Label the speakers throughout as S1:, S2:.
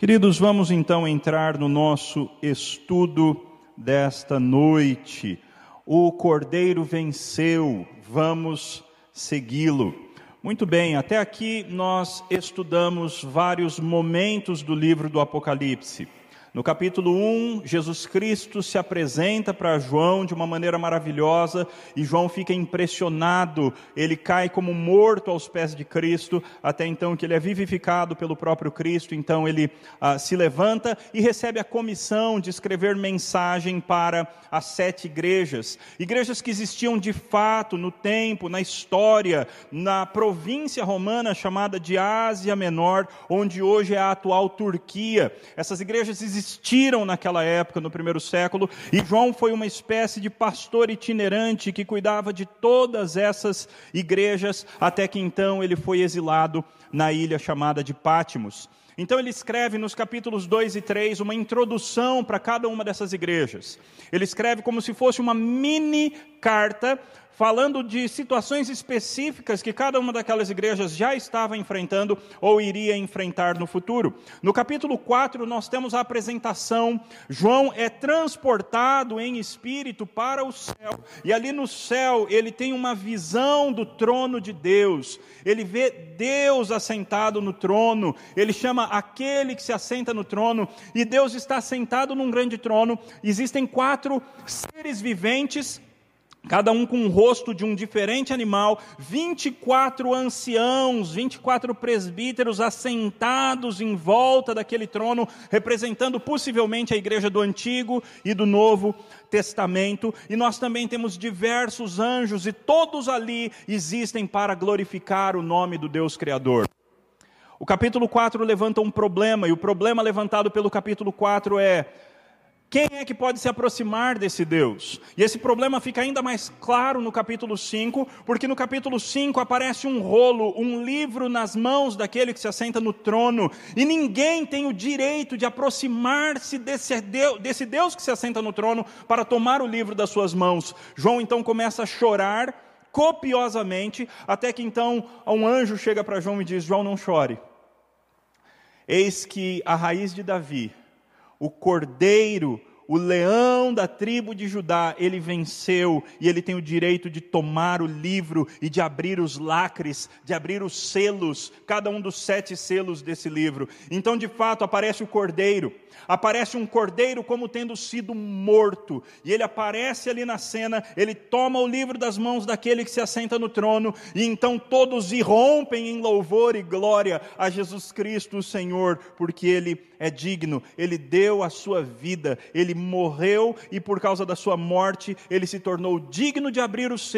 S1: Queridos, vamos então entrar no nosso estudo desta noite. O Cordeiro venceu, vamos segui-lo. Muito bem, até aqui nós estudamos vários momentos do livro do Apocalipse. No capítulo 1, Jesus Cristo se apresenta para João de uma maneira maravilhosa e João fica impressionado. Ele cai como morto aos pés de Cristo, até então que ele é vivificado pelo próprio Cristo. Então ele ah, se levanta e recebe a comissão de escrever mensagem para as sete igrejas. Igrejas que existiam de fato no tempo, na história, na província romana chamada de Ásia Menor, onde hoje é a atual Turquia. Essas igrejas existiam existiram naquela época, no primeiro século, e João foi uma espécie de pastor itinerante que cuidava de todas essas igrejas, até que então ele foi exilado na ilha chamada de Pátimos. Então ele escreve nos capítulos 2 e 3 uma introdução para cada uma dessas igrejas. Ele escreve como se fosse uma mini carta falando de situações específicas que cada uma daquelas igrejas já estava enfrentando ou iria enfrentar no futuro. No capítulo 4, nós temos a apresentação. João é transportado em espírito para o céu, e ali no céu ele tem uma visão do trono de Deus. Ele vê Deus assentado no trono, ele chama aquele que se assenta no trono, e Deus está sentado num grande trono. Existem quatro seres viventes cada um com o rosto de um diferente animal, 24 anciãos, 24 presbíteros assentados em volta daquele trono, representando possivelmente a igreja do Antigo e do Novo Testamento, e nós também temos diversos anjos, e todos ali existem para glorificar o nome do Deus Criador. O capítulo 4 levanta um problema, e o problema levantado pelo capítulo 4 é quem é que pode se aproximar desse Deus? E esse problema fica ainda mais claro no capítulo 5, porque no capítulo 5 aparece um rolo, um livro nas mãos daquele que se assenta no trono, e ninguém tem o direito de aproximar-se desse Deus, desse Deus que se assenta no trono para tomar o livro das suas mãos. João então começa a chorar copiosamente, até que então um anjo chega para João e diz: João, não chore. Eis que a raiz de Davi o cordeiro, o leão da tribo de Judá, ele venceu e ele tem o direito de tomar o livro e de abrir os lacres, de abrir os selos, cada um dos sete selos desse livro. Então, de fato, aparece o cordeiro aparece um cordeiro como tendo sido morto, e ele aparece ali na cena, ele toma o livro das mãos daquele que se assenta no trono, e então todos irrompem em louvor e glória a Jesus Cristo, o Senhor, porque ele é digno, ele deu a sua vida, ele morreu e por causa da sua morte, ele se tornou digno de abrir os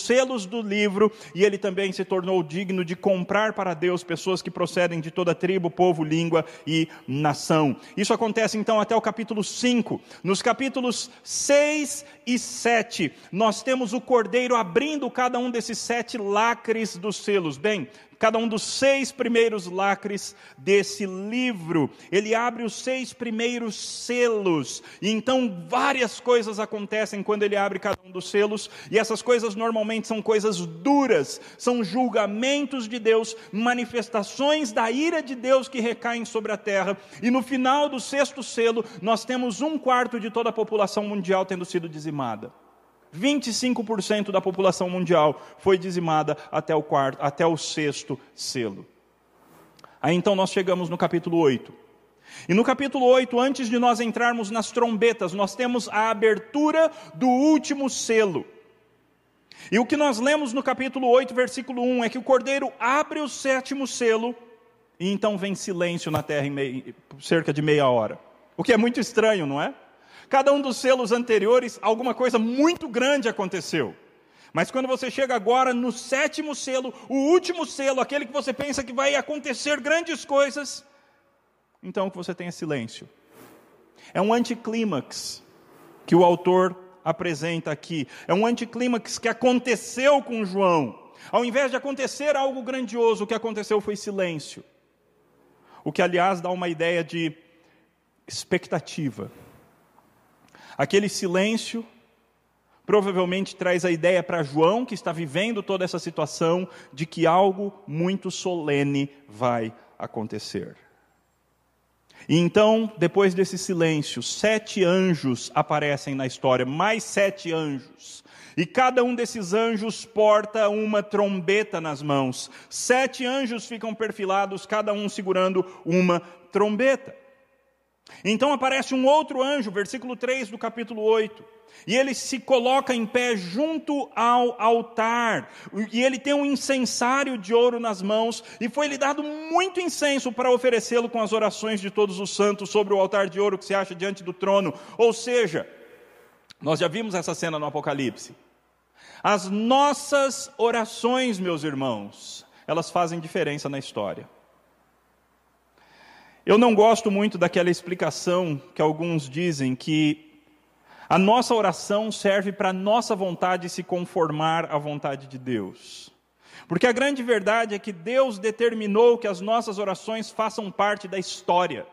S1: selos do livro, e ele também se tornou digno de comprar para Deus pessoas que procedem de toda tribo, povo, língua e nação. Isso acontece então até o capítulo 5. Nos capítulos 6 e 7, nós temos o cordeiro abrindo cada um desses sete lacres dos selos. Bem, cada um dos seis primeiros lacres desse livro. Ele abre os seis primeiros selos. E então várias coisas acontecem quando ele abre cada um dos selos. E essas coisas normalmente são coisas duras, são julgamentos de Deus, manifestações da ira de Deus que recaem sobre a terra. E no final do sexto selo, nós temos um quarto de toda a população mundial tendo sido dizimada. 25% da população mundial foi dizimada até o, quarto, até o sexto selo. Aí então nós chegamos no capítulo 8. E no capítulo 8, antes de nós entrarmos nas trombetas, nós temos a abertura do último selo. E o que nós lemos no capítulo 8, versículo 1, é que o cordeiro abre o sétimo selo, e então vem silêncio na terra em meia, cerca de meia hora. O que é muito estranho, não é? Cada um dos selos anteriores, alguma coisa muito grande aconteceu. Mas quando você chega agora no sétimo selo, o último selo, aquele que você pensa que vai acontecer grandes coisas, então que você tenha silêncio. É um anticlímax que o autor apresenta aqui. É um anticlímax que aconteceu com João. Ao invés de acontecer algo grandioso, o que aconteceu foi silêncio. O que, aliás, dá uma ideia de expectativa. Aquele silêncio provavelmente traz a ideia para João, que está vivendo toda essa situação, de que algo muito solene vai acontecer. E então, depois desse silêncio, sete anjos aparecem na história, mais sete anjos. E cada um desses anjos porta uma trombeta nas mãos. Sete anjos ficam perfilados, cada um segurando uma trombeta. Então aparece um outro anjo, versículo 3 do capítulo 8. E ele se coloca em pé junto ao altar, e ele tem um incensário de ouro nas mãos, e foi-lhe dado muito incenso para oferecê-lo com as orações de todos os santos sobre o altar de ouro que se acha diante do trono. Ou seja, nós já vimos essa cena no Apocalipse. As nossas orações, meus irmãos, elas fazem diferença na história. Eu não gosto muito daquela explicação que alguns dizem que a nossa oração serve para a nossa vontade se conformar à vontade de Deus. Porque a grande verdade é que Deus determinou que as nossas orações façam parte da história.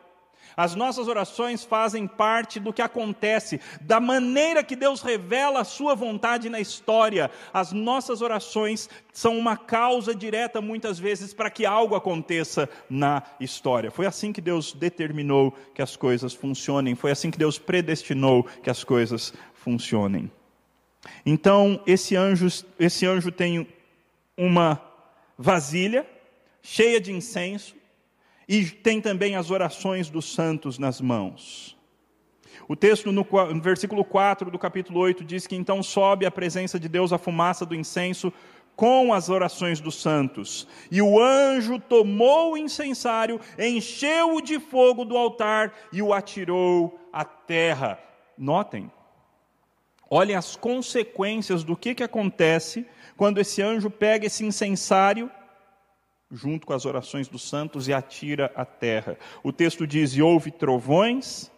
S1: As nossas orações fazem parte do que acontece, da maneira que Deus revela a sua vontade na história. As nossas orações são uma causa direta, muitas vezes, para que algo aconteça na história. Foi assim que Deus determinou que as coisas funcionem, foi assim que Deus predestinou que as coisas funcionem. Então, esse anjo, esse anjo tem uma vasilha cheia de incenso, e tem também as orações dos santos nas mãos. O texto no, no versículo 4 do capítulo 8 diz que então sobe à presença de Deus a fumaça do incenso com as orações dos santos. E o anjo tomou o incensário, encheu-o de fogo do altar e o atirou à terra. Notem, olhem as consequências do que, que acontece quando esse anjo pega esse incensário junto com as orações dos santos, e atira à terra. O texto diz: e houve trovões,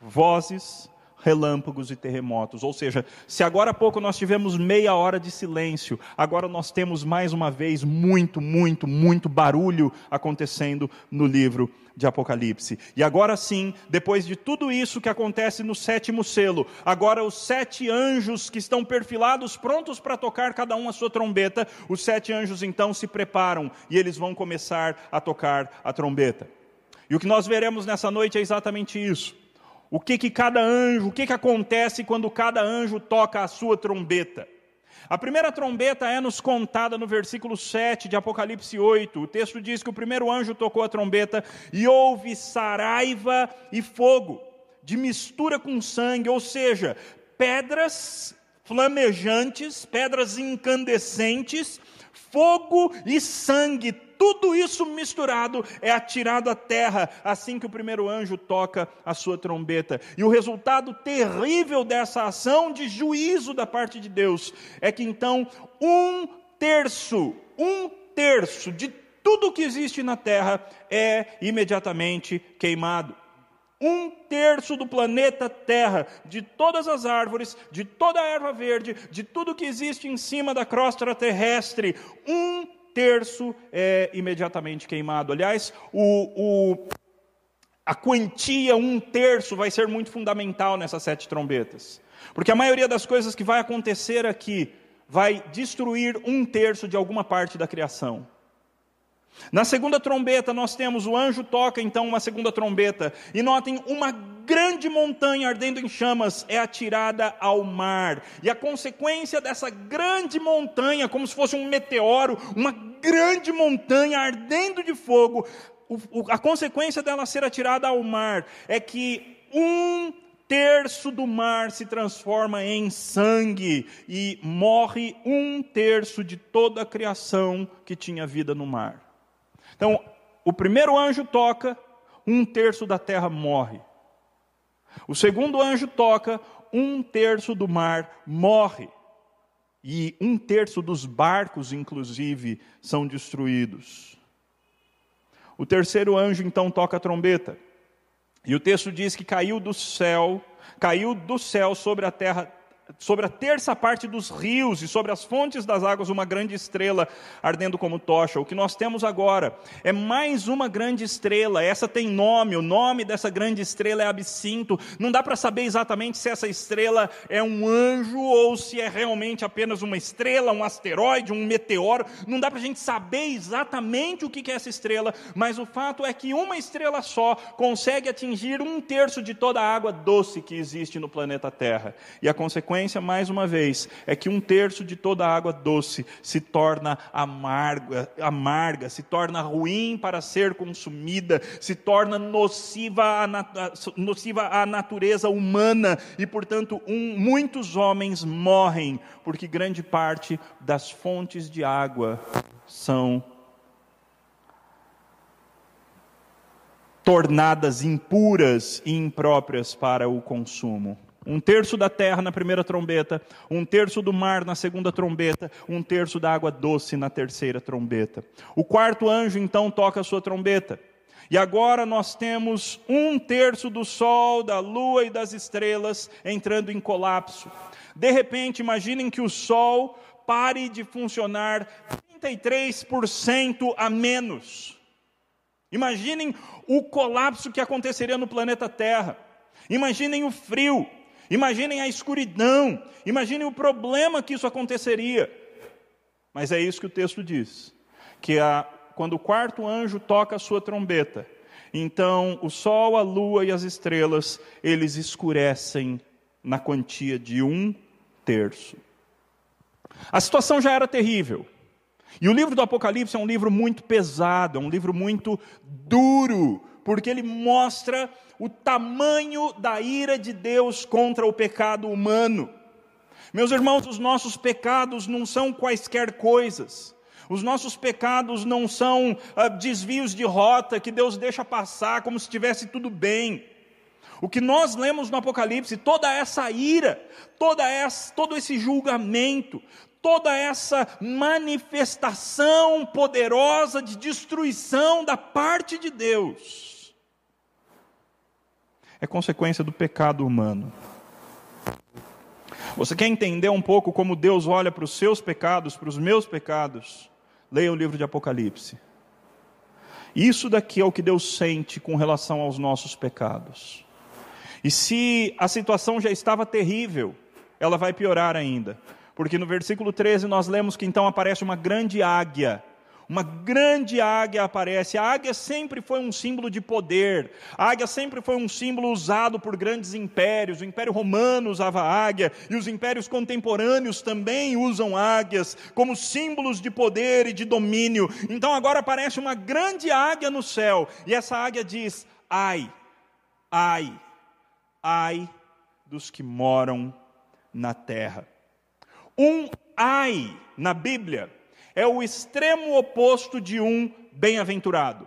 S1: vozes, relâmpagos e terremotos. Ou seja, se agora há pouco nós tivemos meia hora de silêncio, agora nós temos mais uma vez muito, muito, muito barulho acontecendo no livro de Apocalipse. E agora sim, depois de tudo isso que acontece no sétimo selo, agora os sete anjos que estão perfilados, prontos para tocar cada um a sua trombeta, os sete anjos então se preparam e eles vão começar a tocar a trombeta. E o que nós veremos nessa noite é exatamente isso o que que cada anjo, o que que acontece quando cada anjo toca a sua trombeta. A primeira trombeta é nos contada no versículo 7 de Apocalipse 8. O texto diz que o primeiro anjo tocou a trombeta e houve saraiva e fogo, de mistura com sangue, ou seja, pedras flamejantes, pedras incandescentes, fogo e sangue tudo isso misturado é atirado à terra assim que o primeiro anjo toca a sua trombeta. E o resultado terrível dessa ação de juízo da parte de Deus é que então um terço, um terço de tudo que existe na terra é imediatamente queimado um terço do planeta Terra, de todas as árvores, de toda a erva verde, de tudo que existe em cima da crosta terrestre, um terço é imediatamente queimado. Aliás, o, o, a quantia um terço vai ser muito fundamental nessas sete trombetas. Porque a maioria das coisas que vai acontecer aqui vai destruir um terço de alguma parte da criação. Na segunda trombeta, nós temos o anjo toca então uma segunda trombeta, e notem uma grande montanha ardendo em chamas é atirada ao mar, e a consequência dessa grande montanha, como se fosse um meteoro, uma grande montanha ardendo de fogo, a consequência dela ser atirada ao mar é que um terço do mar se transforma em sangue e morre um terço de toda a criação que tinha vida no mar. Então, o primeiro anjo toca, um terço da terra morre. O segundo anjo toca, um terço do mar morre. E um terço dos barcos, inclusive, são destruídos. O terceiro anjo então toca a trombeta. E o texto diz que caiu do céu, caiu do céu sobre a terra sobre a terça parte dos rios e sobre as fontes das águas uma grande estrela ardendo como tocha. O que nós temos agora é mais uma grande estrela. Essa tem nome, o nome dessa grande estrela é Absinto. Não dá para saber exatamente se essa estrela é um anjo ou se é realmente apenas uma estrela, um asteroide, um meteoro. Não dá para a gente saber exatamente o que é essa estrela, mas o fato é que uma estrela só consegue atingir um terço de toda a água doce que existe no planeta Terra. E a consequência consequência, mais uma vez, é que um terço de toda a água doce se torna amarga, amarga, se torna ruim para ser consumida, se torna nociva à, nociva à natureza humana e, portanto, um, muitos homens morrem porque grande parte das fontes de água são tornadas impuras e impróprias para o consumo. Um terço da terra na primeira trombeta, um terço do mar na segunda trombeta, um terço da água doce na terceira trombeta. O quarto anjo então toca a sua trombeta. E agora nós temos um terço do sol, da lua e das estrelas entrando em colapso. De repente, imaginem que o sol pare de funcionar 33% a menos. Imaginem o colapso que aconteceria no planeta Terra. Imaginem o frio. Imaginem a escuridão, imaginem o problema que isso aconteceria. Mas é isso que o texto diz: que a, quando o quarto anjo toca a sua trombeta, então o sol, a lua e as estrelas, eles escurecem na quantia de um terço. A situação já era terrível. E o livro do Apocalipse é um livro muito pesado, é um livro muito duro, porque ele mostra o tamanho da ira de Deus contra o pecado humano. Meus irmãos, os nossos pecados não são quaisquer coisas. Os nossos pecados não são ah, desvios de rota que Deus deixa passar como se estivesse tudo bem. O que nós lemos no Apocalipse, toda essa ira, toda essa, todo esse julgamento, toda essa manifestação poderosa de destruição da parte de Deus, é consequência do pecado humano. Você quer entender um pouco como Deus olha para os seus pecados, para os meus pecados? Leia o livro de Apocalipse. Isso daqui é o que Deus sente com relação aos nossos pecados. E se a situação já estava terrível, ela vai piorar ainda. Porque no versículo 13 nós lemos que então aparece uma grande águia uma grande águia aparece. A águia sempre foi um símbolo de poder. A águia sempre foi um símbolo usado por grandes impérios. O Império Romano usava águia e os impérios contemporâneos também usam águias como símbolos de poder e de domínio. Então agora aparece uma grande águia no céu e essa águia diz: "Ai, ai, ai dos que moram na terra". Um ai na Bíblia é o extremo oposto de um bem-aventurado.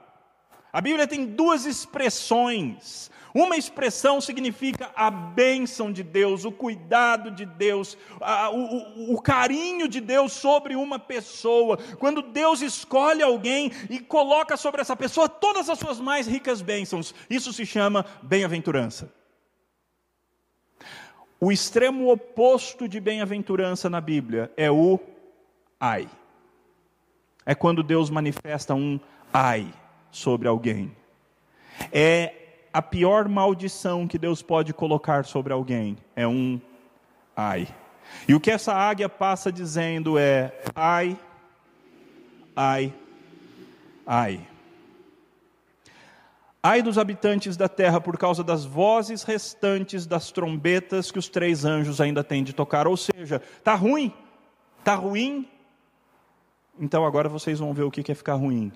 S1: A Bíblia tem duas expressões. Uma expressão significa a bênção de Deus, o cuidado de Deus, a, o, o, carinho de Deus sobre uma pessoa. Quando Deus escolhe alguém e coloca sobre essa pessoa todas as suas mais ricas bênçãos, isso se chama bem-aventurança. O extremo oposto de bem-aventurança na Bíblia é o ai é quando Deus manifesta um ai sobre alguém. É a pior maldição que Deus pode colocar sobre alguém, é um ai. E o que essa águia passa dizendo é ai, ai, ai. Ai dos habitantes da terra por causa das vozes restantes das trombetas que os três anjos ainda têm de tocar. Ou seja, está ruim, está ruim então agora vocês vão ver o que é ficar ruim.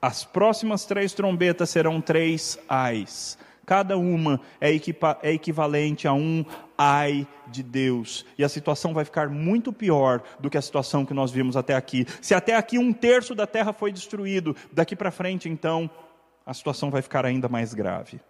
S1: As próximas três trombetas serão três ais. Cada uma é, é, equivalente a um ai de Deus. E a situação vai ficar muito pior do que a situação que nós vimos até aqui. Se até aqui um terço da terra foi destruído, daqui para frente, então, a situação vai ficar ainda mais grave.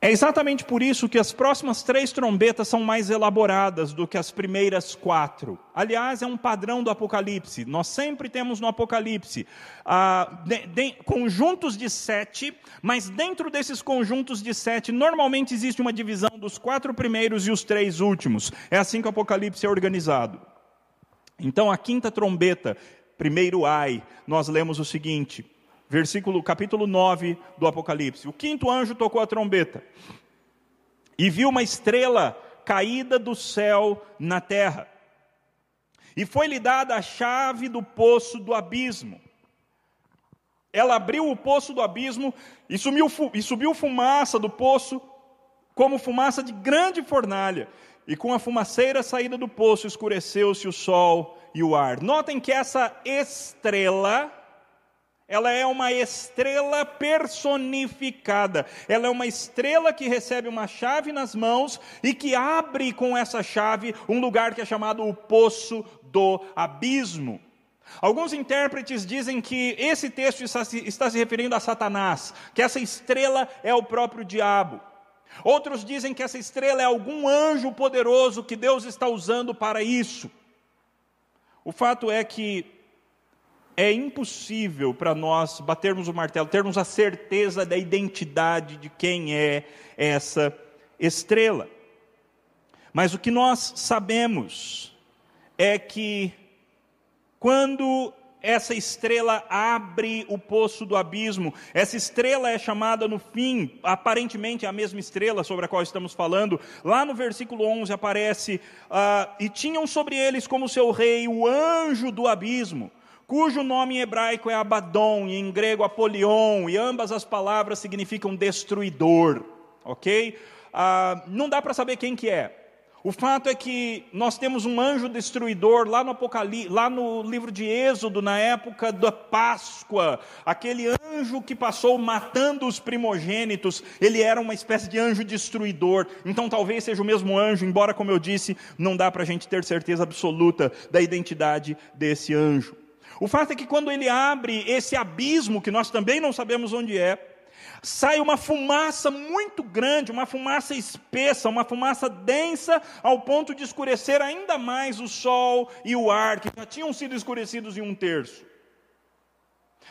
S1: É exatamente por isso que as próximas três trombetas são mais elaboradas do que as primeiras quatro. Aliás, é um padrão do Apocalipse. Nós sempre temos no Apocalipse ah, de, de, conjuntos de sete, mas dentro desses conjuntos de sete, normalmente existe uma divisão dos quatro primeiros e os três últimos. É assim que o Apocalipse é organizado. Então, a quinta trombeta, primeiro ai, nós lemos o seguinte versículo, capítulo 9 do Apocalipse. O quinto anjo tocou a trombeta e viu uma estrela caída do céu na terra. E foi-lhe dada a chave do poço do abismo. Ela abriu o poço do abismo e subiu, e subiu fumaça do poço, como fumaça de grande fornalha. E com a fumaceira saída do poço escureceu-se o sol e o ar. Notem que essa estrela ela é uma estrela personificada. Ela é uma estrela que recebe uma chave nas mãos e que abre com essa chave um lugar que é chamado o Poço do Abismo. Alguns intérpretes dizem que esse texto está se, está se referindo a Satanás, que essa estrela é o próprio diabo. Outros dizem que essa estrela é algum anjo poderoso que Deus está usando para isso. O fato é que é impossível para nós batermos o martelo, termos a certeza da identidade de quem é essa estrela. Mas o que nós sabemos é que quando essa estrela abre o poço do abismo. Essa estrela é chamada no fim, aparentemente é a mesma estrela sobre a qual estamos falando. Lá no versículo 11 aparece: uh, E tinham sobre eles como seu rei o anjo do abismo cujo nome em hebraico é Abaddon e em grego Apolion, e ambas as palavras significam destruidor, ok? Ah, não dá para saber quem que é. O fato é que nós temos um anjo destruidor lá no Apocalipse, lá no livro de Êxodo, na época da Páscoa, aquele anjo que passou matando os primogênitos, ele era uma espécie de anjo destruidor. Então talvez seja o mesmo anjo, embora, como eu disse, não dá para a gente ter certeza absoluta da identidade desse anjo. O fato é que quando ele abre esse abismo, que nós também não sabemos onde é, sai uma fumaça muito grande, uma fumaça espessa, uma fumaça densa, ao ponto de escurecer ainda mais o sol e o ar, que já tinham sido escurecidos em um terço.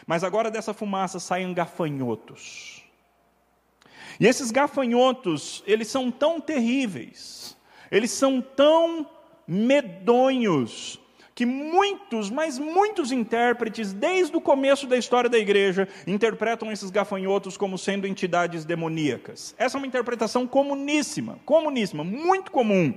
S1: Mas agora dessa fumaça saem gafanhotos. E esses gafanhotos, eles são tão terríveis, eles são tão medonhos, que muitos, mas muitos intérpretes, desde o começo da história da igreja, interpretam esses gafanhotos como sendo entidades demoníacas. Essa é uma interpretação comuníssima, comuníssima, muito comum.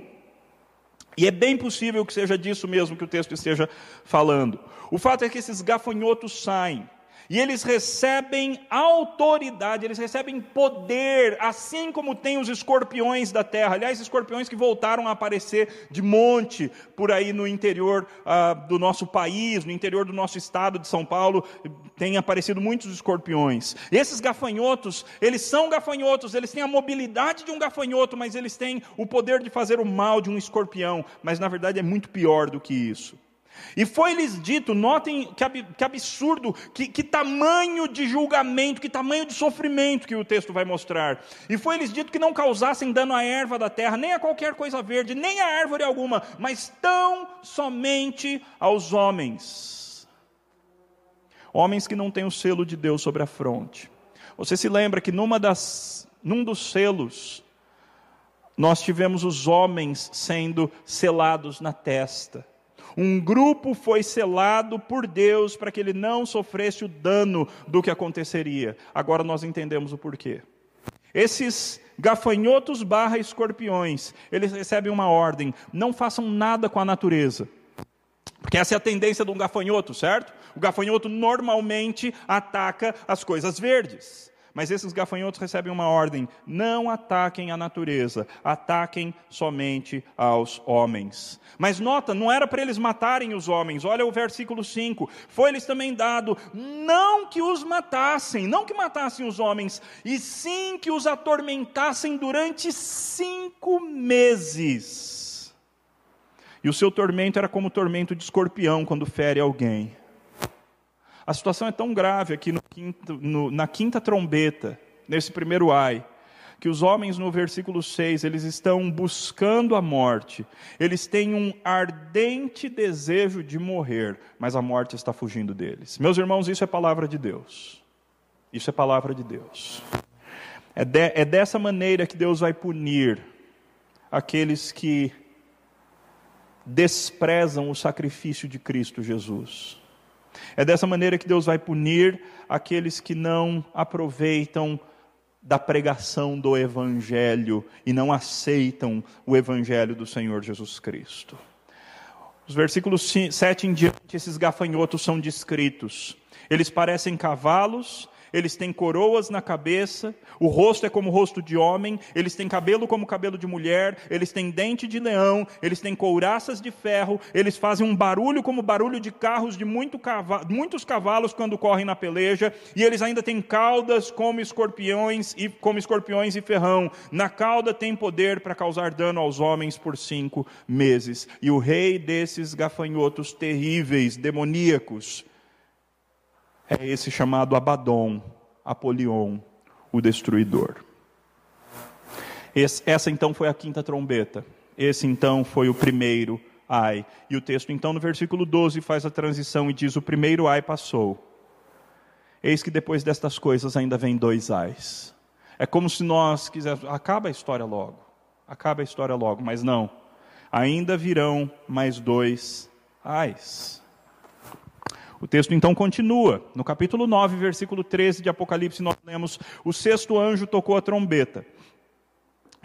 S1: E é bem possível que seja disso mesmo que o texto esteja falando. O fato é que esses gafanhotos saem e eles recebem autoridade, eles recebem poder, assim como tem os escorpiões da terra. Aliás, escorpiões que voltaram a aparecer de monte por aí no interior ah, do nosso país, no interior do nosso estado de São Paulo, tem aparecido muitos escorpiões. Esses gafanhotos, eles são gafanhotos, eles têm a mobilidade de um gafanhoto, mas eles têm o poder de fazer o mal de um escorpião. Mas na verdade é muito pior do que isso. E foi-lhes dito, notem que absurdo, que, que, tamanho de julgamento, que tamanho de sofrimento que o texto vai mostrar. E foi-lhes dito que não causassem dano à erva da terra, nem a qualquer coisa verde, nem a árvore alguma, mas tão somente aos homens. Homens que não têm o selo de Deus sobre a fronte. Você se lembra que numa das, num dos selos, nós tivemos os homens sendo selados na testa. Um grupo foi selado por Deus para que ele não sofresse o dano do que aconteceria. Agora nós entendemos o porquê. Esses gafanhotos barra escorpiões, eles recebem uma ordem: não façam nada com a natureza. Porque essa é a tendência de um gafanhoto, certo? O gafanhoto normalmente ataca as coisas verdes. Mas esses gafanhotos recebem uma ordem: não ataquem a natureza, ataquem somente aos homens. Mas nota, não era para eles matarem os homens, olha o versículo 5: foi-lhes também dado, não que os matassem, não que matassem os homens, e sim que os atormentassem durante cinco meses. E o seu tormento era como o tormento de escorpião quando fere alguém. A situação é tão grave aqui quinto, no, na quinta trombeta, nesse primeiro ai, que os homens no versículo 6, eles estão buscando a morte. Eles têm um ardente desejo de morrer, mas a morte está fugindo deles. Meus irmãos, isso é palavra de Deus. Isso é palavra de Deus. É, de, é dessa maneira que Deus vai punir aqueles que desprezam o sacrifício de Cristo Jesus. É dessa maneira que Deus vai punir aqueles que não aproveitam da pregação do Evangelho e não aceitam o Evangelho do Senhor Jesus Cristo. Os versículos 7 em diante, esses gafanhotos são descritos. Eles parecem cavalos, eles têm coroas na cabeça, o rosto é como o rosto de homem, eles têm cabelo como cabelo de mulher, eles têm dente de leão, eles têm couraças de ferro, eles fazem um barulho como barulho de carros de muito muitos cavalos quando correm na peleja, e eles ainda têm caudas como escorpiões e como escorpiões e ferrão. Na cauda tem poder para causar dano aos homens por cinco meses. E o rei desses gafanhotos terríveis, demoníacos, é esse chamado Abaddon, Apolion, o destruidor. Esse, essa então foi a quinta trombeta. Esse então foi o primeiro ai. E o texto então no versículo 12 faz a transição e diz: O primeiro ai passou. Eis que depois destas coisas ainda vem dois ais. É como se nós quiséssemos. Acaba a história logo. Acaba a história logo, mas não. Ainda virão mais dois ais. O texto então continua. No capítulo 9, versículo 13 de Apocalipse, nós lemos: O sexto anjo tocou a trombeta.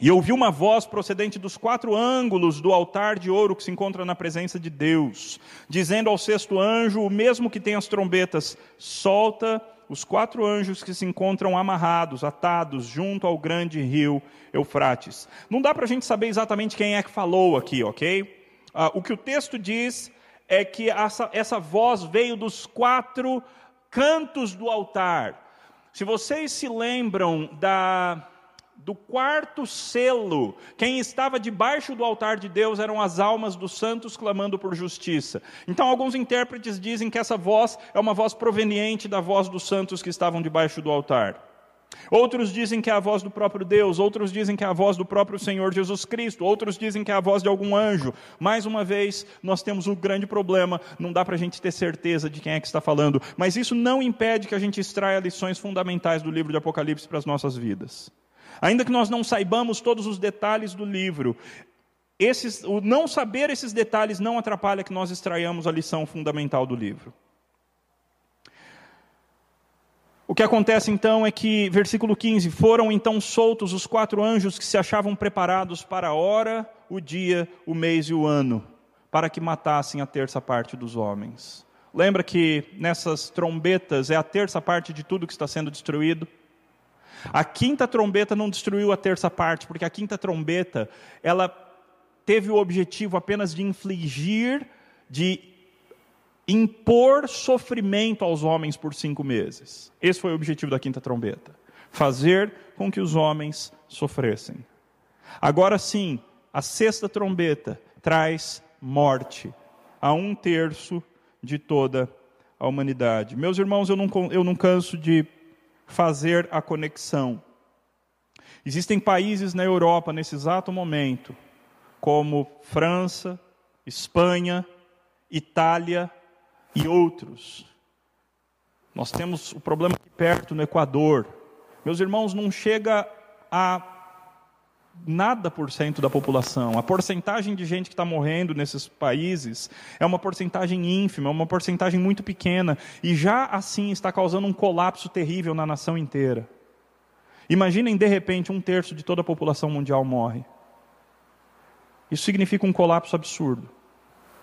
S1: E ouvi uma voz procedente dos quatro ângulos do altar de ouro que se encontra na presença de Deus, dizendo ao sexto anjo, o mesmo que tem as trombetas: Solta os quatro anjos que se encontram amarrados, atados, junto ao grande rio Eufrates. Não dá para a gente saber exatamente quem é que falou aqui, ok? Ah, o que o texto diz é que essa, essa voz veio dos quatro cantos do altar. Se vocês se lembram da, do quarto selo, quem estava debaixo do altar de Deus eram as almas dos santos clamando por justiça. Então, alguns intérpretes dizem que essa voz é uma voz proveniente da voz dos santos que estavam debaixo do altar. Outros dizem que é a voz do próprio Deus, outros dizem que é a voz do próprio Senhor Jesus Cristo, outros dizem que é a voz de algum anjo. Mais uma vez, nós temos um grande problema, não dá para a gente ter certeza de quem é que está falando, mas isso não impede que a gente extraia lições fundamentais do livro de Apocalipse para as nossas vidas. Ainda que nós não saibamos todos os detalhes do livro, esses, o não saber esses detalhes não atrapalha que nós extraiamos a lição fundamental do livro. O que acontece então é que, versículo 15: Foram então soltos os quatro anjos que se achavam preparados para a hora, o dia, o mês e o ano, para que matassem a terça parte dos homens. Lembra que nessas trombetas é a terça parte de tudo que está sendo destruído? A quinta trombeta não destruiu a terça parte, porque a quinta trombeta, ela teve o objetivo apenas de infligir, de impor sofrimento aos homens por cinco meses. Esse foi o objetivo da quinta trombeta: fazer com que os homens sofressem. Agora sim, a sexta trombeta traz morte a um terço de toda a humanidade. Meus irmãos, eu não, eu não canso de fazer a conexão. Existem países na Europa nesse exato momento, como França, Espanha, Itália, e outros. Nós temos o problema aqui perto no Equador. Meus irmãos, não chega a nada por cento da população. A porcentagem de gente que está morrendo nesses países é uma porcentagem ínfima, é uma porcentagem muito pequena. E já assim está causando um colapso terrível na nação inteira. Imaginem, de repente, um terço de toda a população mundial morre. Isso significa um colapso absurdo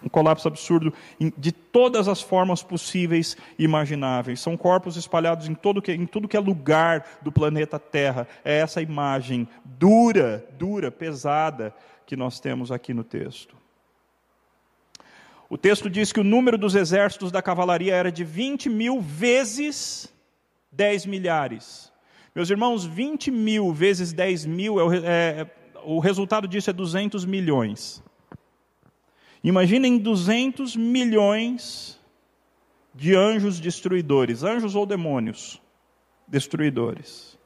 S1: um colapso absurdo de todas as formas possíveis e imagináveis. São corpos espalhados em, todo que, em tudo que é lugar do planeta Terra. É essa imagem dura, dura, pesada que nós temos aqui no texto. O texto diz que o número dos exércitos da cavalaria era de 20 mil vezes 10 milhares. Meus irmãos, 20 mil vezes 10 mil, é o, é, o resultado disso é 200 milhões. Imaginem 200 milhões de anjos destruidores, anjos ou demônios destruidores.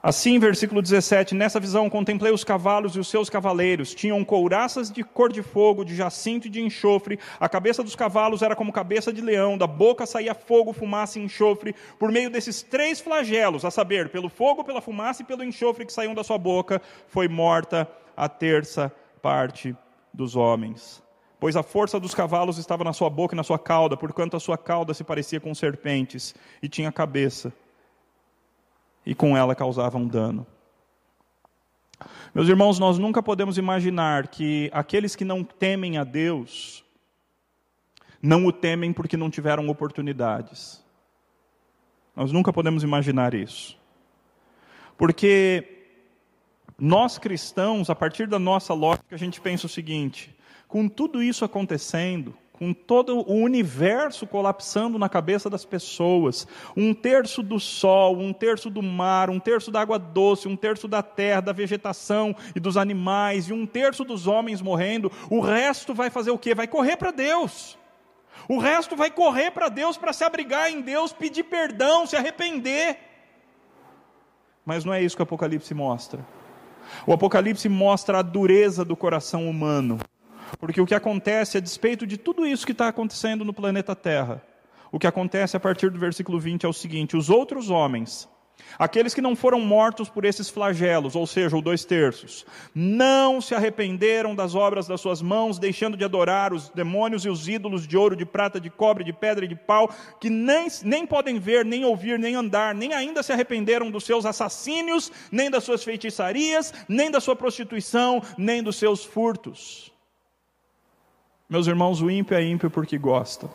S1: Assim, versículo 17: Nessa visão contemplei os cavalos e os seus cavaleiros. Tinham couraças de cor de fogo, de jacinto e de enxofre. A cabeça dos cavalos era como cabeça de leão. Da boca saía fogo, fumaça e enxofre. Por meio desses três flagelos, a saber, pelo fogo, pela fumaça e pelo enxofre que saíam da sua boca, foi morta a terça parte dos homens. Pois a força dos cavalos estava na sua boca e na sua cauda, porquanto a sua cauda se parecia com serpentes e tinha cabeça e com ela causavam dano. Meus irmãos, nós nunca podemos imaginar que aqueles que não temem a Deus não o temem porque não tiveram oportunidades. Nós nunca podemos imaginar isso. Porque nós cristãos, a partir da nossa lógica, a gente pensa o seguinte: com tudo isso acontecendo, com todo o universo colapsando na cabeça das pessoas, um terço do sol, um terço do mar, um terço da água doce, um terço da terra, da vegetação e dos animais, e um terço dos homens morrendo, o resto vai fazer o quê? Vai correr para Deus. O resto vai correr para Deus para se abrigar em Deus, pedir perdão, se arrepender. Mas não é isso que o Apocalipse mostra. O Apocalipse mostra a dureza do coração humano porque o que acontece, a despeito de tudo isso que está acontecendo no planeta Terra, o que acontece a partir do versículo 20 é o seguinte: os outros homens, aqueles que não foram mortos por esses flagelos, ou seja, os dois terços, não se arrependeram das obras das suas mãos, deixando de adorar os demônios e os ídolos de ouro, de prata, de cobre, de pedra e de pau, que nem, nem podem ver, nem ouvir, nem andar, nem ainda se arrependeram dos seus assassínios, nem das suas feitiçarias, nem da sua prostituição, nem dos seus furtos. Meus irmãos, o ímpio é ímpio porque gosta.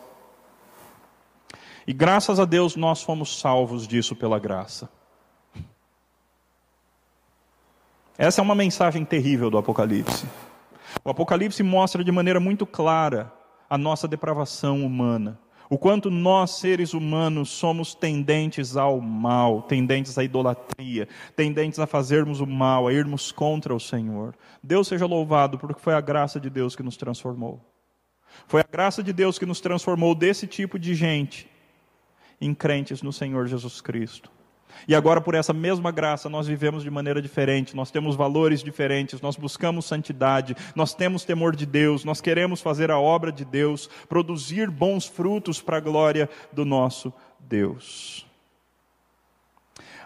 S1: E graças a Deus nós fomos salvos disso pela graça. Essa é uma mensagem terrível do Apocalipse. O Apocalipse mostra de maneira muito clara a nossa depravação humana. O quanto nós, seres humanos, somos tendentes ao mal, tendentes à idolatria, tendentes a fazermos o mal, a irmos contra o Senhor. Deus seja louvado, porque foi a graça de Deus que nos transformou. Foi a graça de Deus que nos transformou desse tipo de gente em crentes no Senhor Jesus Cristo. E agora, por essa mesma graça, nós vivemos de maneira diferente, nós temos valores diferentes, nós buscamos santidade, nós temos temor de Deus, nós queremos fazer a obra de Deus, produzir bons frutos para a glória do nosso Deus.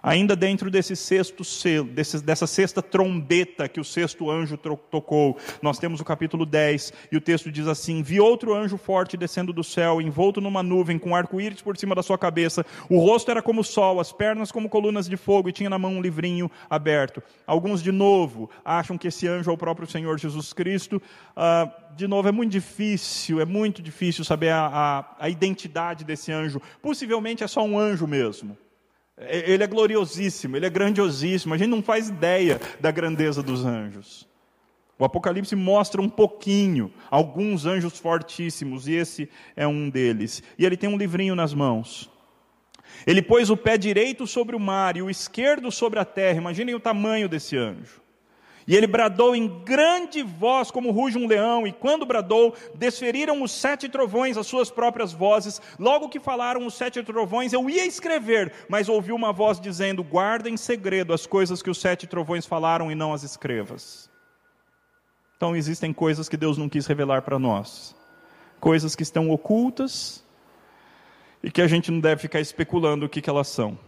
S1: Ainda dentro desse sexto selo, desse, dessa sexta trombeta que o sexto anjo tocou, nós temos o capítulo 10, e o texto diz assim: Vi outro anjo forte descendo do céu, envolto numa nuvem, com arco-íris por cima da sua cabeça. O rosto era como o sol, as pernas como colunas de fogo, e tinha na mão um livrinho aberto. Alguns, de novo, acham que esse anjo é o próprio Senhor Jesus Cristo. Uh, de novo, é muito difícil, é muito difícil saber a, a, a identidade desse anjo. Possivelmente é só um anjo mesmo. É, ele é gloriosíssimo, ele é grandiosíssimo. A gente não faz ideia da grandeza dos anjos. O Apocalipse mostra um pouquinho, alguns anjos fortíssimos, e esse é um deles. E ele tem um livrinho nas mãos. Ele pôs o pé direito sobre o mar e o esquerdo sobre a terra. Imaginem o tamanho desse anjo. E ele bradou em grande voz, como ruge um leão, e quando bradou, desferiram os sete trovões as suas próprias vozes. Logo que falaram os sete trovões, eu ia escrever, mas ouvi uma voz dizendo: Guarda em segredo as coisas que os sete trovões falaram e não as escrevas. Então existem coisas que Deus não quis revelar para nós, coisas que estão ocultas e que a gente não deve ficar especulando o que, que elas são.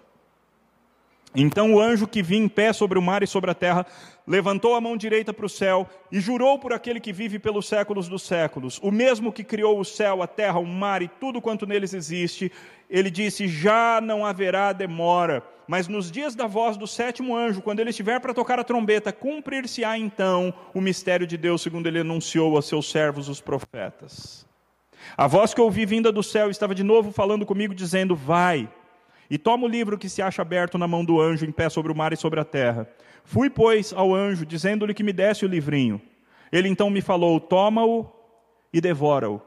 S1: Então o anjo que vinha em pé sobre o mar e sobre a terra levantou a mão direita para o céu e jurou por aquele que vive pelos séculos dos séculos, o mesmo que criou o céu, a terra, o mar e tudo quanto neles existe. Ele disse: Já não haverá demora, mas nos dias da voz do sétimo anjo, quando ele estiver para tocar a trombeta, cumprir-se-á então o mistério de Deus, segundo ele anunciou a seus servos, os profetas. A voz que ouvi vinda do céu estava de novo falando comigo, dizendo: Vai e toma o livro que se acha aberto na mão do anjo, em pé sobre o mar e sobre a terra. Fui, pois, ao anjo, dizendo-lhe que me desse o livrinho. Ele então me falou: Toma-o e devora-o.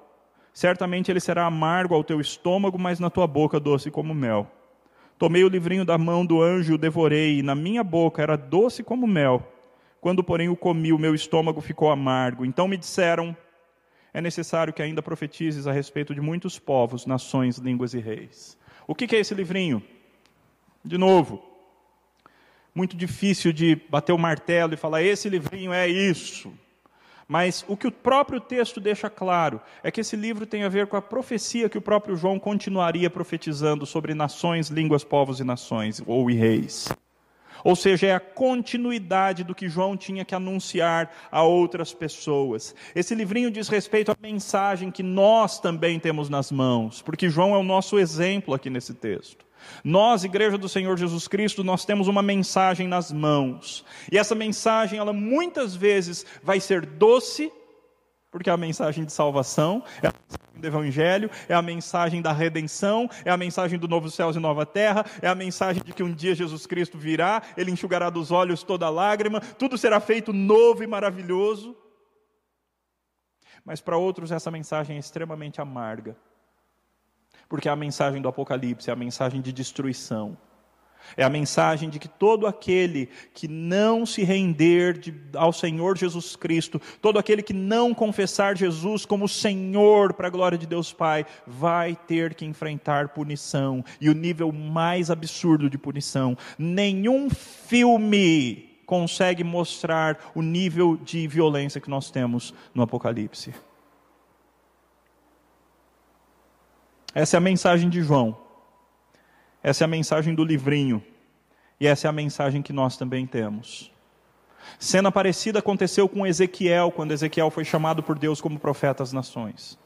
S1: Certamente ele será amargo ao teu estômago, mas na tua boca doce como mel. Tomei o livrinho da mão do anjo o devorei, e na minha boca era doce como mel. Quando, porém, o comi, o meu estômago ficou amargo. Então me disseram: É necessário que ainda profetizes a respeito de muitos povos, nações, línguas e reis. O que é esse livrinho? De novo, Muito difícil de bater o martelo e falar, esse livrinho é isso. Mas o que o próprio texto deixa claro é que esse livro tem a ver com a profecia que o próprio João continuaria profetizando sobre nações, línguas, povos e nações, ou e reis. Ou seja, é a continuidade do que João tinha que anunciar a outras pessoas. Esse livrinho diz respeito à mensagem que nós também temos nas mãos, porque João é o nosso exemplo aqui nesse texto. Nós, Igreja do Senhor Jesus Cristo, nós temos uma mensagem nas mãos. E essa mensagem, ela muitas vezes vai ser doce, porque é a mensagem de salvação, é a mensagem do Evangelho, é a mensagem da redenção, é a mensagem do novo céus e nova terra, é a mensagem de que um dia Jesus Cristo virá, ele enxugará dos olhos toda lágrima, tudo será feito novo e maravilhoso. Mas para outros essa mensagem é extremamente amarga, porque é a mensagem do Apocalipse, é a mensagem de destruição é a mensagem de que todo aquele que não se render de, ao Senhor Jesus Cristo, todo aquele que não confessar Jesus como Senhor para a glória de Deus Pai, vai ter que enfrentar punição. E o nível mais absurdo de punição. Nenhum filme consegue mostrar o nível de violência que nós temos no Apocalipse. Essa é a mensagem de João. Essa é a mensagem do livrinho. E essa é a mensagem que nós também temos. Cena parecida aconteceu com Ezequiel, quando Ezequiel foi chamado por Deus como profeta às nações.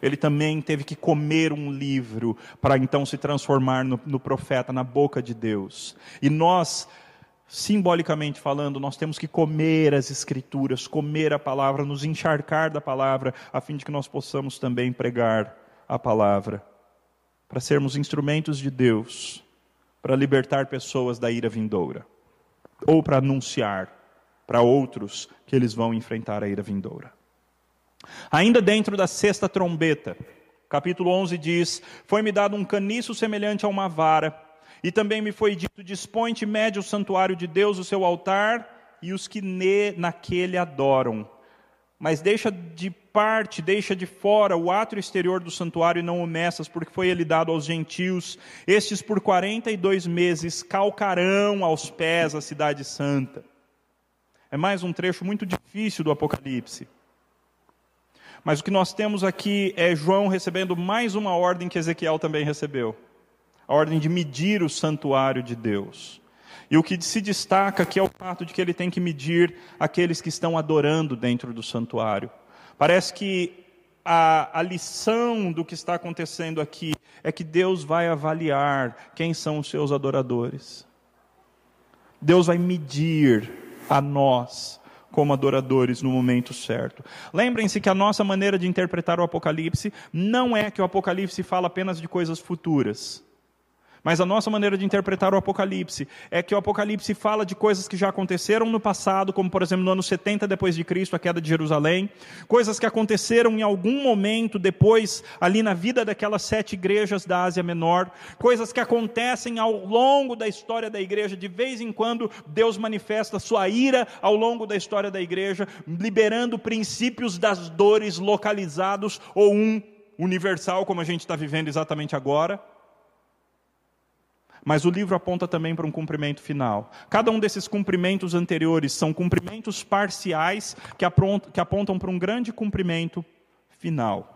S1: Ele também teve que comer um livro para então se transformar no, no, profeta, na boca de Deus. E nós, simbolicamente falando, nós temos que comer as Escrituras, comer a palavra, nos encharcar da palavra, a fim de que nós possamos também pregar a palavra para sermos instrumentos de Deus para libertar pessoas da ira vindoura, ou para anunciar para outros que eles vão enfrentar a ira vindoura. Ainda dentro da sexta trombeta, capítulo 11 diz: Foi-me dado um caniço semelhante a uma vara, e também me foi dito: Dispõe-te, mede o santuário de Deus, o seu altar, e os que ne, naquele adoram mas deixa de parte, deixa de fora o átrio exterior do santuário e não o messas, porque foi ele dado aos gentios. Estes por quarenta e dois meses calcarão aos pés a cidade santa. É mais um trecho muito difícil do Apocalipse. Mas o que nós temos aqui é João recebendo mais uma ordem que Ezequiel também recebeu a ordem de medir o santuário de Deus. E o que se destaca aqui é o fato de que ele tem que medir aqueles que estão adorando dentro do santuário. Parece que a, a, lição do que está acontecendo aqui é que Deus vai avaliar quem são os seus adoradores. Deus vai medir a nós como adoradores no momento certo. Lembrem-se que a nossa maneira de interpretar o Apocalipse não é que o Apocalipse fala apenas de coisas futuras. Mas a nossa maneira de interpretar o Apocalipse é que o Apocalipse fala de coisas que já aconteceram no passado, como por exemplo no ano 70 depois de Cristo, a queda de Jerusalém, coisas que aconteceram em algum momento depois ali na vida daquelas sete igrejas da Ásia Menor, coisas que acontecem ao longo da história da igreja, de vez em quando Deus manifesta sua ira ao longo da história da igreja, liberando princípios das dores localizados ou um universal, como a gente está vivendo exatamente agora. Mas o livro aponta também para um cumprimento final. Cada um desses cumprimentos anteriores são cumprimentos parciais que apontam, que apontam para um grande cumprimento final.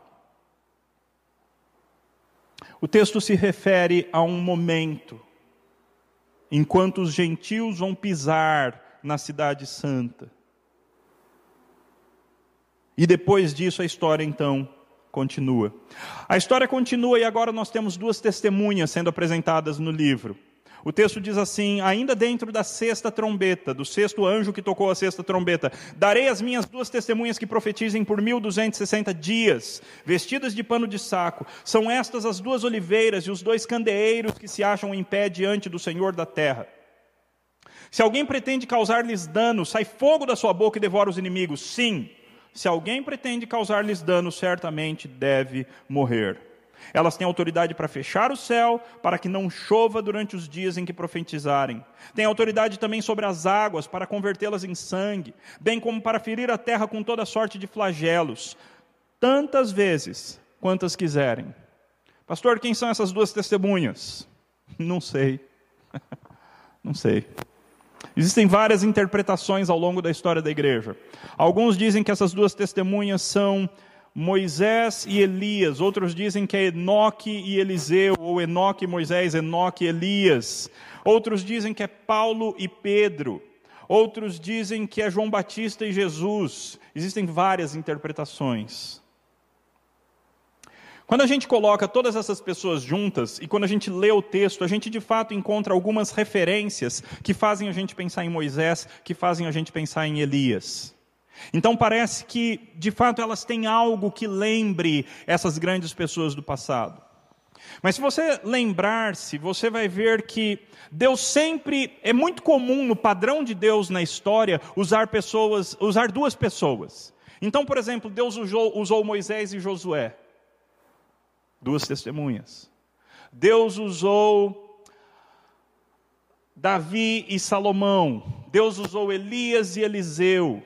S1: O texto se refere a um momento, enquanto os gentios vão pisar na Cidade Santa. E depois disso a história então continua. A história continua e agora nós temos duas testemunhas sendo apresentadas no livro. O texto diz assim: ainda dentro da sexta trombeta, do sexto anjo que tocou a sexta trombeta, darei as minhas duas testemunhas que profetizem por 1260 dias, vestidas de pano de saco. São estas as duas oliveiras e os dois candeeiros que se acham em pé diante do Senhor da terra. Se alguém pretende causar-lhes dano, sai fogo da sua boca e devora os inimigos. Sim, se alguém pretende causar-lhes dano, certamente deve morrer. Elas têm autoridade para fechar o céu, para que não chova durante os dias em que profetizarem. Têm autoridade também sobre as águas, para convertê-las em sangue, bem como para ferir a terra com toda sorte de flagelos, tantas vezes quantas quiserem. Pastor, quem são essas duas testemunhas? Não sei. Não sei. Existem várias interpretações ao longo da história da igreja. Alguns dizem que essas duas testemunhas são Moisés e Elias, outros dizem que é Enoque e Eliseu, ou Enoque e Moisés, Enoque e Elias. Outros dizem que é Paulo e Pedro. Outros dizem que é João Batista e Jesus. Existem várias interpretações. Quando a gente coloca todas essas pessoas juntas e quando a gente lê o texto, a gente de fato encontra algumas referências que fazem a gente pensar em Moisés, que fazem a gente pensar em Elias. Então parece que, de fato, elas têm algo que lembre essas grandes pessoas do passado. Mas se você lembrar-se, você vai ver que Deus sempre é muito comum no padrão de Deus na história usar pessoas, usar duas pessoas. Então, por exemplo, Deus usou, usou Moisés e Josué duas testemunhas. Deus usou Davi e Salomão. Deus usou Elias e Eliseu.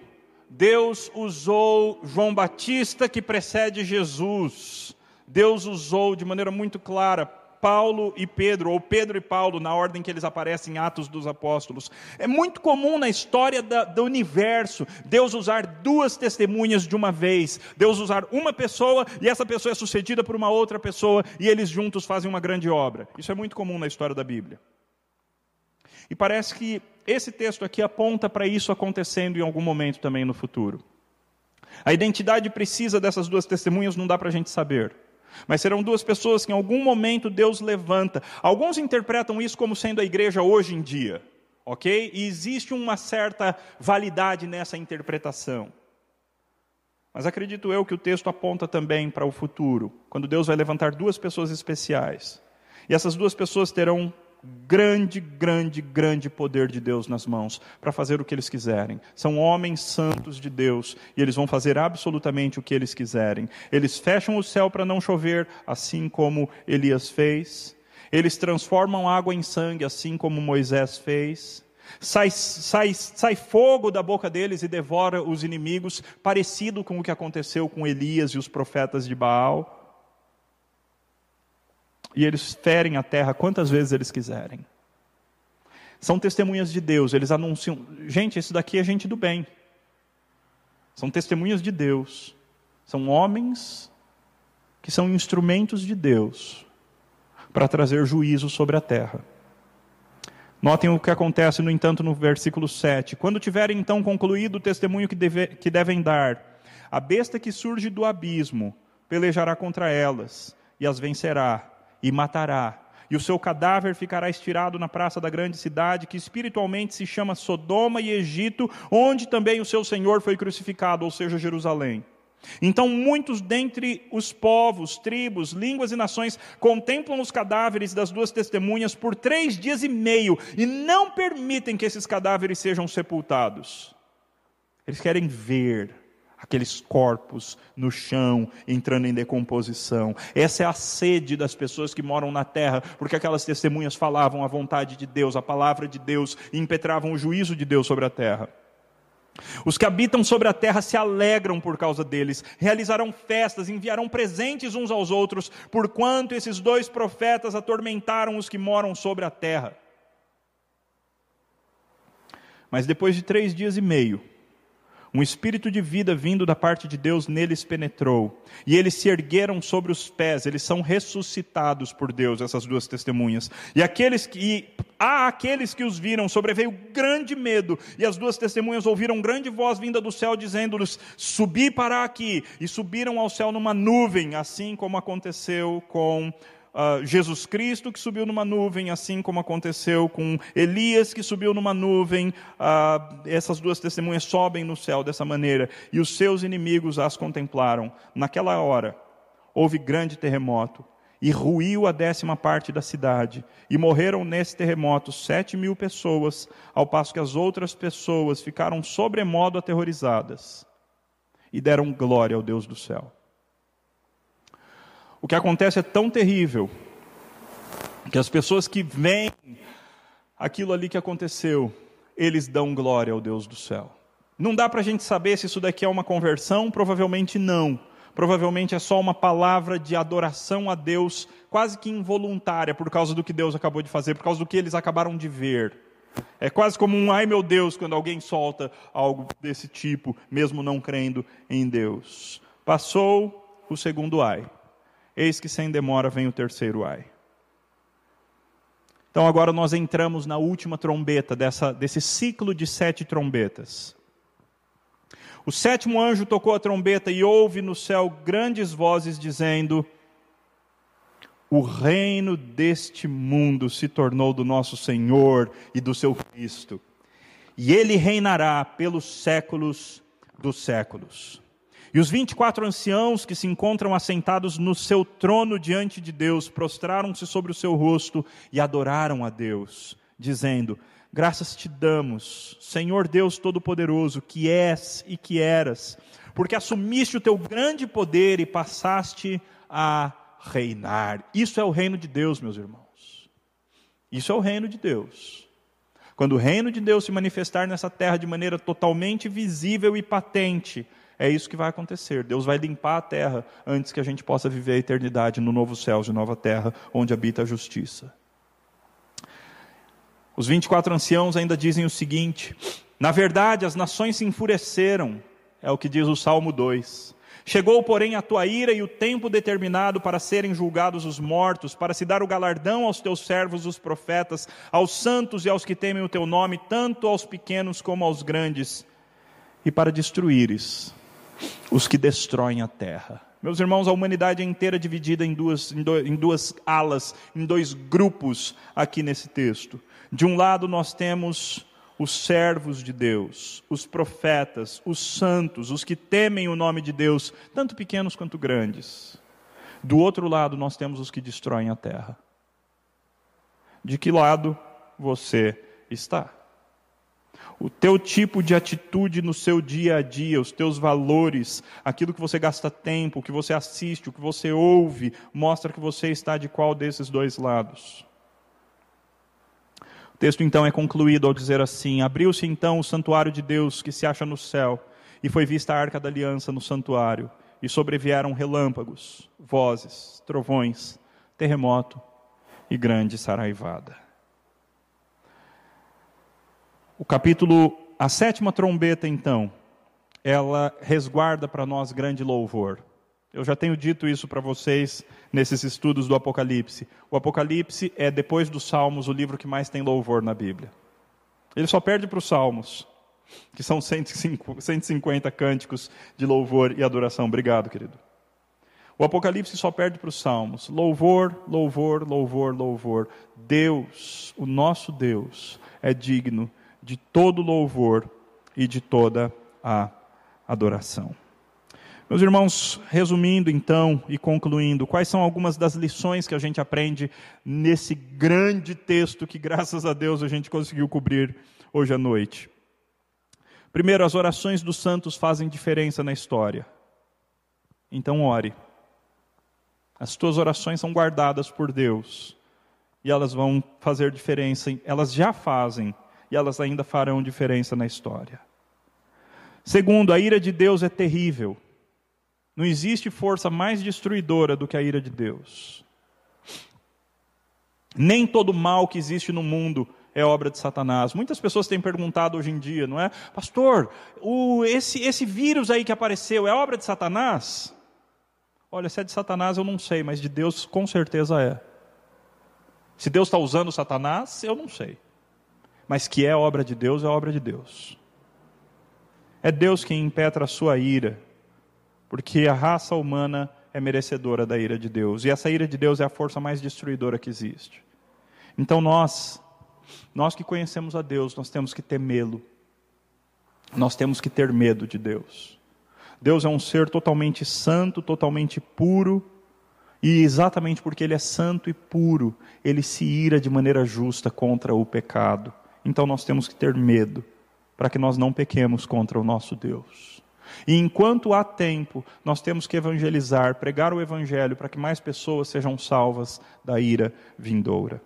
S1: Deus usou João Batista, que precede Jesus. Deus usou de maneira muito clara Paulo e Pedro, ou Pedro e Paulo, na ordem que eles aparecem em Atos dos Apóstolos. É muito comum na história da, do universo Deus usar duas testemunhas de uma vez, Deus usar uma pessoa e essa pessoa é sucedida por uma outra pessoa e eles juntos fazem uma grande obra. Isso é muito comum na história da Bíblia. E parece que esse texto aqui aponta para isso acontecendo em algum momento também no futuro. A identidade precisa dessas duas testemunhas não dá para a gente saber. Mas serão duas pessoas que em algum momento Deus levanta. Alguns interpretam isso como sendo a igreja hoje em dia, ok? E existe uma certa validade nessa interpretação. Mas acredito eu que o texto aponta também para o futuro, quando Deus vai levantar duas pessoas especiais. E essas duas pessoas terão grande, grande, grande poder de Deus nas mãos para fazer o que eles quiserem. São homens santos de Deus e eles vão fazer absolutamente o que eles quiserem. Eles fecham o céu para não chover, assim como Elias fez. Eles transformam água em sangue, assim como Moisés fez. Sai, sai, sai fogo da boca deles e devora os inimigos, parecido com o que aconteceu com Elias e os profetas de Baal e eles ferem a terra quantas vezes eles quiserem. São testemunhas de Deus, eles anunciam. Gente, esse daqui é gente do bem. São testemunhas de Deus. São homens que são instrumentos de Deus para trazer juízo sobre a terra. Notem o que acontece, no entanto, no versículo 7. Quando tiverem então concluído o testemunho que, deve, que devem dar, a besta que surge do abismo pelejará contra elas e as vencerá e matará. E o seu cadáver ficará estirado na praça da grande cidade, que espiritualmente se chama Sodoma e Egito, onde também o seu Senhor foi crucificado, ou seja, Jerusalém. Então, muitos dentre os povos, tribos, línguas e nações contemplam os cadáveres das duas testemunhas por três dias e meio e não permitem que esses cadáveres sejam sepultados. Eles querem ver aqueles corpos no chão, entrando em decomposição. Essa é a sede das pessoas que moram na terra, porque aquelas testemunhas falavam a vontade de Deus, a palavra de Deus, e impetravam o juízo de Deus sobre a terra. Os que habitam sobre a terra se alegram por causa deles, realizarão festas, enviarão presentes uns aos outros, porquanto esses dois profetas atormentaram os que moram sobre a terra. Mas depois de três dias e meio, um espírito de vida vindo da parte de Deus neles penetrou, e eles se ergueram sobre os pés, eles são ressuscitados por Deus, essas duas testemunhas. E aqueles que a aqueles que os viram. Sobreveio grande medo, e as duas testemunhas ouviram grande voz vinda do céu dizendo-lhes: "Subi para aqui", e subiram ao céu numa nuvem, assim como aconteceu com uh, Jesus Cristo que subiu numa nuvem, assim como aconteceu com Elias que subiu numa nuvem. Uh, essas duas testemunhas sobem no céu dessa maneira e os seus inimigos as contemplaram. Naquela hora houve grande terremoto e ruiu a décima parte da cidade, e morreram nesse terremoto sete mil pessoas, ao passo que as outras pessoas ficaram sobremodo aterrorizadas e deram glória ao Deus do céu. O que acontece é tão terrível que as pessoas que veem aquilo ali que aconteceu, eles dão glória ao Deus do céu. Não dá para a gente saber se isso daqui é uma conversão, provavelmente não. Provavelmente é só uma palavra de adoração a Deus, quase que involuntária, por causa do que Deus acabou de fazer, por causa do que eles acabaram de ver. É quase como um ai meu Deus quando alguém solta algo desse tipo, mesmo não crendo em Deus. Passou o segundo ai. Eis que sem demora vem o terceiro ai. Então agora nós entramos na última trombeta dessa, desse ciclo de sete trombetas. O sétimo anjo tocou a trombeta e houve no céu grandes vozes dizendo: O reino deste mundo se tornou do nosso Senhor e do seu Cristo, e ele reinará pelos séculos dos séculos. E os vinte e quatro anciãos que se encontram assentados no seu trono diante de Deus prostraram-se sobre o seu rosto e adoraram a Deus, dizendo: Graças te damos, Senhor Deus Todo-Poderoso, que és e que eras, porque assumiste o teu grande poder e passaste a reinar. Isso é o reino de Deus, meus irmãos. Isso é o reino de Deus. Quando o reino de Deus se manifestar nessa terra de maneira totalmente visível e patente, é isso que vai acontecer. Deus vai limpar a terra antes que a gente possa viver a eternidade no novo céu e nova terra, onde habita a justiça. Os 24 anciãos ainda dizem o seguinte: Na verdade, as nações se enfureceram, é o que diz o Salmo 2. Chegou, porém, a tua ira e o tempo determinado para serem julgados os mortos, para se dar o galardão aos teus servos, os profetas, aos santos e aos que temem o teu nome, tanto aos pequenos como aos grandes, e para destruíres os que destroem a terra. Meus irmãos, a humanidade é inteira dividida em duas, em, do, em duas alas, em dois grupos aqui nesse texto. De um lado, nós temos os servos de Deus, os profetas, os santos, os que temem o nome de Deus, tanto pequenos quanto grandes. Do outro lado, nós temos os que destroem a terra. De que lado você está? O teu tipo de atitude no seu dia a dia, os teus valores, aquilo que você gasta tempo, o que você assiste, o que você ouve, mostra que você está de qual desses dois lados. O texto então é concluído ao dizer assim: Abriu-se então o santuário de Deus que se acha no céu, e foi vista a arca da aliança no santuário, e sobrevieram relâmpagos, vozes, trovões, terremoto e grande saraivada. O capítulo, a sétima trombeta, então, ela resguarda para nós grande louvor. Eu já tenho dito isso para vocês nesses estudos do Apocalipse. O Apocalipse é, depois dos Salmos, o livro que mais tem louvor na Bíblia. Ele só perde para os Salmos, que são 150 cânticos de louvor e adoração. Obrigado, querido. O Apocalipse só perde para os Salmos. Louvor, louvor, louvor, louvor. Deus, o nosso Deus, é digno de todo louvor e de toda a adoração. Meus irmãos, resumindo então e concluindo, quais são algumas das lições que a gente aprende nesse grande texto que, graças a Deus, a gente conseguiu cobrir hoje à noite? Primeiro, as orações dos santos fazem diferença na história. Então, ore. As tuas orações são guardadas por Deus e elas vão fazer diferença, elas já fazem e elas ainda farão diferença na história. Segundo, a ira de Deus é terrível. Não existe força mais destruidora do que a ira de Deus. Nem todo mal que existe no mundo é obra de Satanás. Muitas pessoas têm perguntado hoje em dia, não é? Pastor, o, esse, esse vírus aí que apareceu é obra de Satanás? Olha, se é de Satanás eu não sei, mas de Deus com certeza é. Se Deus está usando Satanás, eu não sei mas que é obra de Deus, é obra de Deus. É Deus quem impetra a sua ira, porque a raça humana é merecedora da ira de Deus, e essa ira de Deus é a força mais destruidora que existe. Então nós, nós que conhecemos a Deus, nós temos que temê-lo. Nós temos que ter medo de Deus. Deus é um ser totalmente santo, totalmente puro, e exatamente porque ele é santo e puro, ele se ira de maneira justa contra o pecado. Então nós temos que ter medo, para que nós não pequemos contra o nosso Deus. E enquanto há tempo, nós temos que evangelizar, pregar o Evangelho, para que mais pessoas sejam salvas da ira vindoura.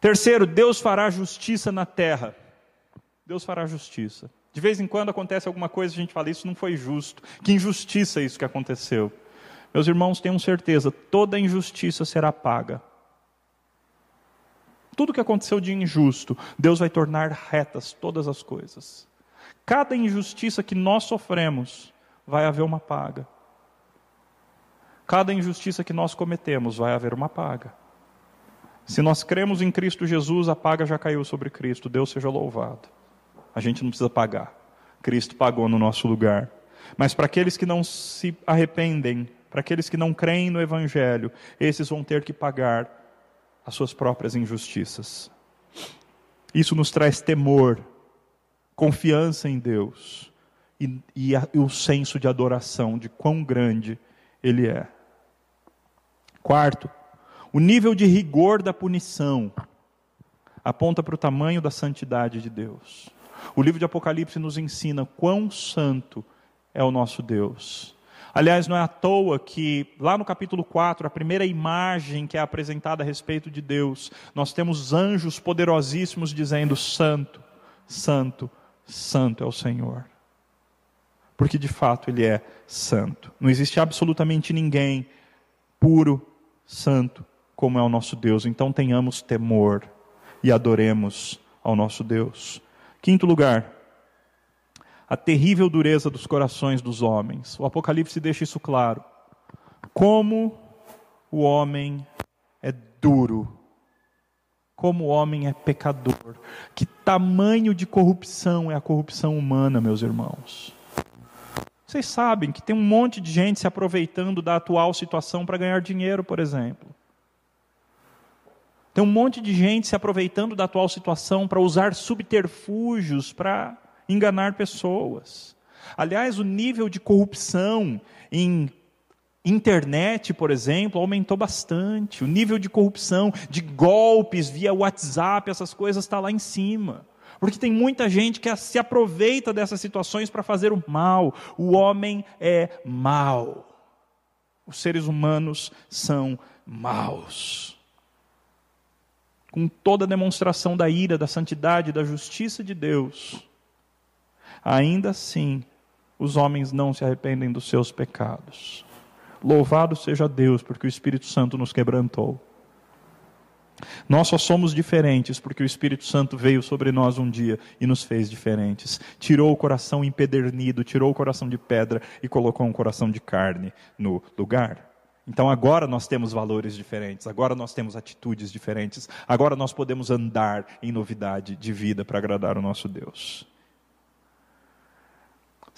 S1: Terceiro, Deus fará justiça na terra. Deus fará justiça. De vez em quando acontece alguma coisa, a gente fala, isso não foi justo. Que injustiça isso que aconteceu. Meus irmãos, tenham certeza, toda injustiça será paga. Tudo que aconteceu de injusto, Deus vai tornar retas todas as coisas. Cada injustiça que nós sofremos, vai haver uma paga. Cada injustiça que nós cometemos, vai haver uma paga. Se nós cremos em Cristo Jesus, a paga já caiu sobre Cristo. Deus seja louvado. A gente não precisa pagar. Cristo pagou no nosso lugar. Mas para aqueles que não se arrependem, para aqueles que não creem no Evangelho, esses vão ter que pagar as suas próprias injustiças. Isso nos traz temor, confiança em Deus e, e, a, e o senso de adoração de quão grande Ele é. Quarto, o nível de rigor da punição aponta para o tamanho da santidade de Deus. O livro de Apocalipse nos ensina quão santo é o nosso Deus. Aliás, não é à toa que lá no capítulo 4, a primeira imagem que é apresentada a respeito de Deus, nós temos anjos poderosíssimos dizendo: Santo, Santo, Santo é o Senhor. Porque de fato Ele é santo. Não existe absolutamente ninguém puro, santo, como é o nosso Deus. Então tenhamos temor e adoremos ao nosso Deus. Quinto lugar, a terrível dureza dos corações dos homens. O Apocalipse deixa isso claro. Como o homem é duro, como o homem é pecador. Que tamanho de corrupção é a corrupção humana, meus irmãos. Vocês sabem que tem um monte de gente se aproveitando da atual situação para ganhar dinheiro, por exemplo. Tem um monte de gente se aproveitando da atual situação para usar subterfúgios para enganar pessoas. Aliás, o nível de corrupção em internet, por exemplo, aumentou bastante. O nível de corrupção, de golpes via WhatsApp, essas coisas está lá em cima. Porque tem muita gente que se aproveita dessas situações para fazer o mal. O homem é mal. Os seres humanos são maus. Com toda a demonstração da ira, da santidade, da justiça de Deus, ainda assim, os homens não se arrependem dos seus pecados. Louvado seja Deus, porque o Espírito Santo nos quebrantou. Nós só somos diferentes porque o Espírito Santo veio sobre nós um dia e nos fez diferentes. Tirou o coração empedernido, tirou o coração de pedra e colocou um coração de carne no lugar. Então agora nós temos valores diferentes, agora nós temos atitudes diferentes, agora nós podemos andar em novidade de vida para agradar o nosso Deus.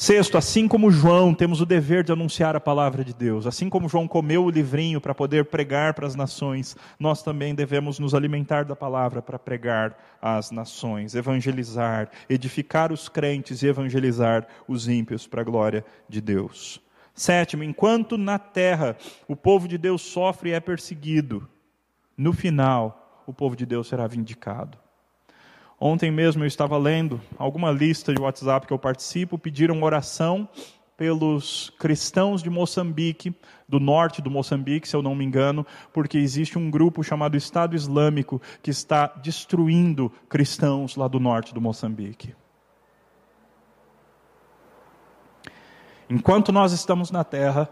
S1: Sexto, assim como João, temos o dever de anunciar a palavra de Deus. Assim como João comeu o livrinho para poder pregar para as nações, nós também devemos nos alimentar da palavra para pregar às nações, evangelizar, edificar os crentes e evangelizar os ímpios para a glória de Deus. Sétimo, enquanto na terra o povo de Deus sofre e é perseguido, no final o povo de Deus será vindicado. Ontem mesmo eu estava lendo alguma lista de WhatsApp que eu participo, pediram oração pelos cristãos de Moçambique, do norte do Moçambique, se eu não me engano, porque existe um grupo chamado Estado Islâmico que está destruindo cristãos lá do norte do Moçambique. Enquanto nós estamos na terra,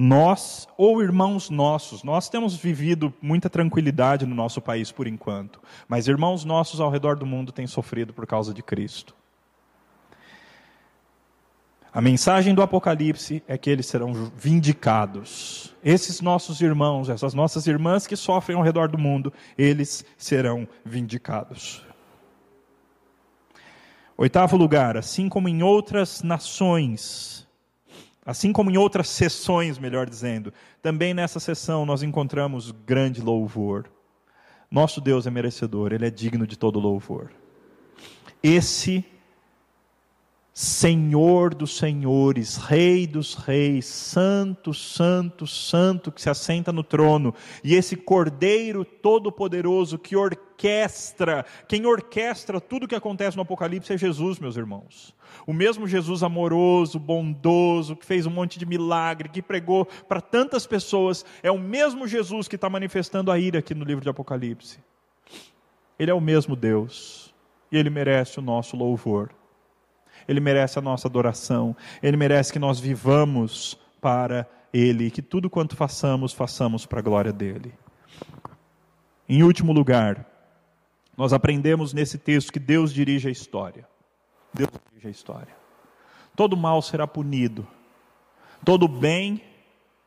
S1: nós ou irmãos nossos, nós temos vivido muita tranquilidade no nosso país por enquanto, mas irmãos nossos ao redor do mundo têm sofrido por causa de Cristo. A mensagem do Apocalipse é que eles serão vindicados. Esses nossos irmãos, essas nossas irmãs que sofrem ao redor do mundo, eles serão vindicados. Oitavo lugar, assim como em outras nações, Assim como em outras sessões, melhor dizendo, também nessa sessão nós encontramos grande louvor. Nosso Deus é merecedor, Ele é digno de todo louvor. Esse Senhor dos senhores, Rei dos reis, Santo, Santo, Santo, que se assenta no trono, e esse Cordeiro Todo-Poderoso que orquestra, quem orquestra tudo o que acontece no Apocalipse é Jesus, meus irmãos. O mesmo Jesus amoroso, bondoso, que fez um monte de milagre, que pregou para tantas pessoas, é o mesmo Jesus que está manifestando a ira aqui no livro de Apocalipse. Ele é o mesmo Deus, e ele merece o nosso louvor. Ele merece a nossa adoração, Ele merece que nós vivamos para Ele, que tudo quanto façamos, façamos para a glória dEle. Em último lugar, Nós aprendemos nesse texto que Deus dirige a história. Deus dirige a história. Todo mal será punido, todo bem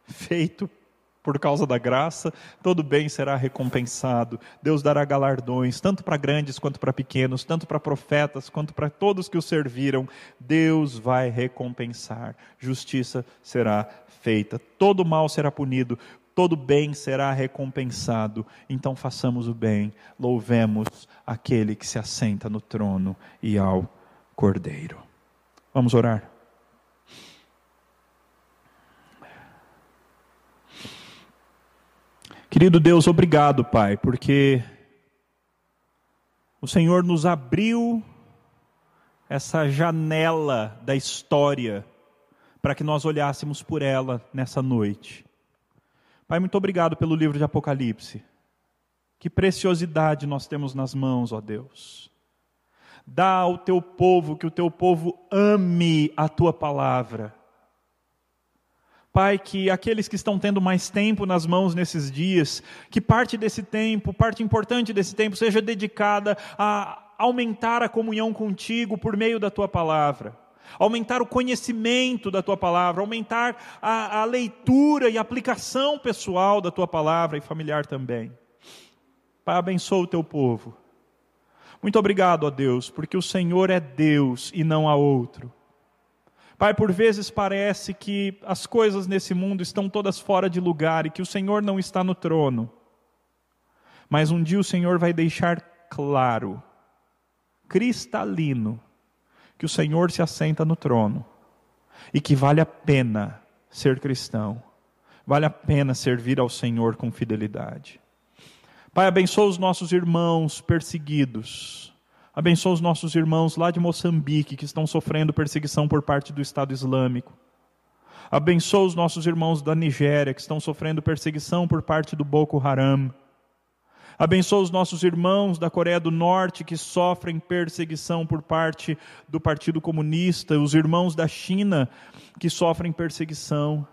S1: feito por causa da graça, todo bem será recompensado. Deus dará galardões, tanto para grandes quanto para pequenos, tanto para profetas quanto para todos que o serviram. Deus vai recompensar. Justiça será feita. Todo mal será punido, todo bem será recompensado. Então façamos o bem, louvemos aquele que se assenta no trono e ao Cordeiro. Vamos orar. Querido Deus, obrigado, Pai, porque o Senhor nos abriu essa janela da história para que nós olhássemos por ela nessa noite. Pai, muito obrigado pelo livro de Apocalipse. Que preciosidade nós temos nas mãos, ó Deus. Dá ao teu povo que o teu povo ame a tua palavra Pai, que aqueles que estão tendo mais tempo nas mãos nesses dias, que parte desse tempo, parte importante desse tempo, seja dedicada a aumentar a comunhão contigo por meio da tua palavra, aumentar o conhecimento da tua palavra, aumentar a, a leitura e aplicação pessoal da tua palavra e familiar também. Pai, abençoa o teu povo. Muito obrigado, ó Deus, porque o Senhor é Deus e não há outro. Pai, por vezes parece que as coisas nesse mundo estão todas fora de lugar e que o Senhor não está no trono. Mas um dia o Senhor vai deixar claro, cristalino, que o Senhor se assenta no trono e que vale a pena ser cristão, vale a pena servir ao Senhor com fidelidade. Pai, abençoa os nossos irmãos perseguidos, Abençoa os nossos irmãos lá de Moçambique que estão sofrendo perseguição por parte do Estado Islâmico. Abençoa os nossos irmãos da Nigéria que estão sofrendo perseguição por parte do Boko Haram. Abençoa os nossos irmãos da Coreia do Norte que sofrem perseguição por parte do Partido Comunista, os irmãos da China que sofrem perseguição.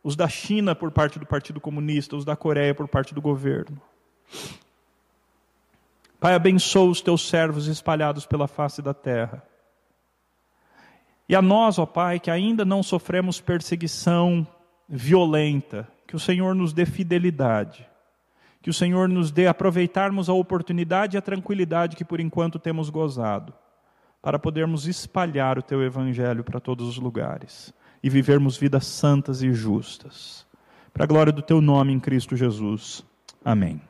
S1: Os da China por parte do Partido Comunista, os da Coreia por parte do governo. Pai, abençoa os teus servos espalhados pela face da terra. E a nós, ó Pai, que ainda não sofremos perseguição violenta, que o Senhor nos dê fidelidade, que o Senhor nos dê aproveitarmos a oportunidade e a tranquilidade que por enquanto temos gozado, para podermos espalhar o teu evangelho para todos os lugares e vivermos vidas santas e justas. Para a glória do teu nome em Cristo Jesus. Amém.